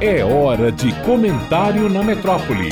É hora de comentário na metrópole.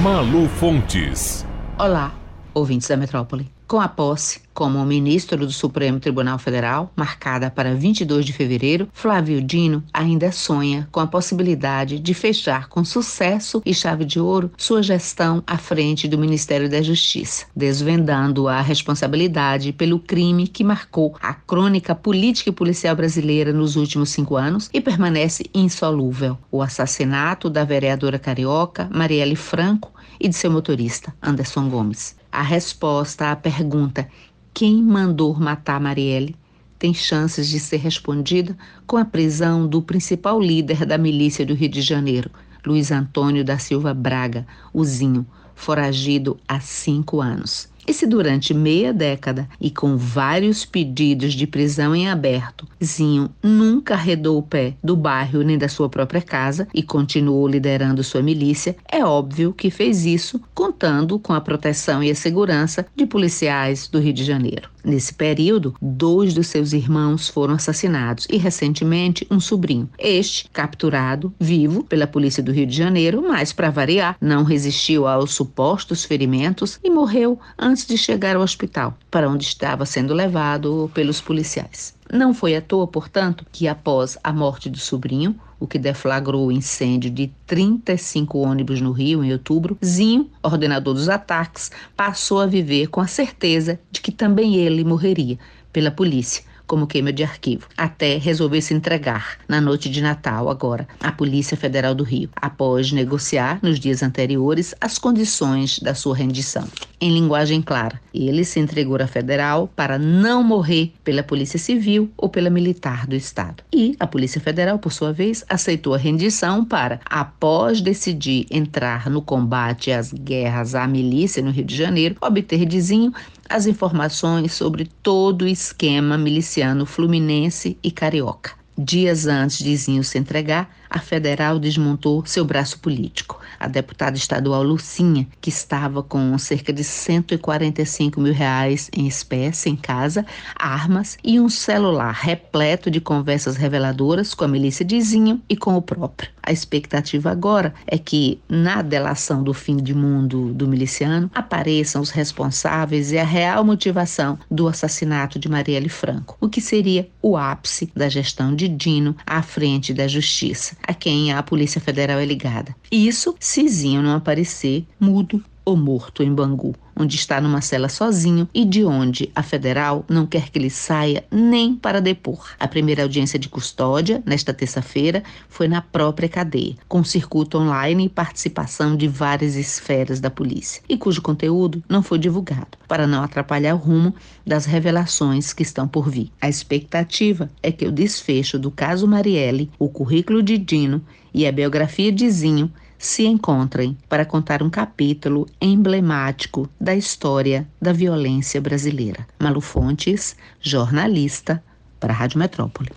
Malu Fontes. Olá, ouvintes da metrópole. Com a posse como ministro do Supremo Tribunal Federal, marcada para 22 de fevereiro, Flávio Dino ainda sonha com a possibilidade de fechar com sucesso e chave de ouro sua gestão à frente do Ministério da Justiça, desvendando a responsabilidade pelo crime que marcou a crônica política e policial brasileira nos últimos cinco anos e permanece insolúvel: o assassinato da vereadora carioca Marielle Franco e de seu motorista, Anderson Gomes. A resposta à pergunta quem mandou matar Marielle tem chances de ser respondida com a prisão do principal líder da milícia do Rio de Janeiro, Luiz Antônio da Silva Braga, o Zinho, foragido há cinco anos. E se durante meia década e com vários pedidos de prisão em aberto, Zinho nunca arredou o pé do bairro nem da sua própria casa e continuou liderando sua milícia, é óbvio que fez isso contando com a proteção e a segurança de policiais do Rio de Janeiro. Nesse período, dois dos seus irmãos foram assassinados e, recentemente, um sobrinho. Este, capturado vivo pela polícia do Rio de Janeiro, mas, para variar, não resistiu aos supostos ferimentos e morreu de chegar ao hospital, para onde estava sendo levado pelos policiais. Não foi à toa, portanto, que após a morte do sobrinho, o que deflagrou o incêndio de 35 ônibus no Rio em outubro, Zinho, ordenador dos ataques, passou a viver com a certeza de que também ele morreria pela polícia como queima de arquivo, até resolver se entregar na noite de Natal, agora, à Polícia Federal do Rio, após negociar nos dias anteriores as condições da sua rendição. Em linguagem clara, ele se entregou à federal para não morrer pela Polícia Civil ou pela Militar do Estado. E a Polícia Federal, por sua vez, aceitou a rendição para, após decidir entrar no combate às guerras à milícia no Rio de Janeiro, obter dizinho as informações sobre todo o esquema miliciano fluminense e carioca. Dias antes de Zinho se entregar, a federal desmontou seu braço político. A deputada estadual Lucinha, que estava com cerca de 145 mil reais em espécie em casa, armas e um celular repleto de conversas reveladoras com a milícia de Zinho e com o próprio. A expectativa agora é que, na delação do fim de mundo do miliciano, apareçam os responsáveis e a real motivação do assassinato de Marielle Franco, o que seria o ápice da gestão de Dino à frente da justiça, a quem a Polícia Federal é ligada. Isso se Zinho não aparecer mudo ou morto em Bangu, onde está numa cela sozinho e de onde a federal não quer que ele saia nem para depor. A primeira audiência de custódia, nesta terça-feira, foi na própria cadeia, com circuito online e participação de várias esferas da polícia, e cujo conteúdo não foi divulgado, para não atrapalhar o rumo das revelações que estão por vir. A expectativa é que o desfecho do caso Marielle, o currículo de Dino e a biografia de Zinho se encontrem para contar um capítulo emblemático da história da violência brasileira. Malu Fontes, jornalista, para a Rádio Metrópole.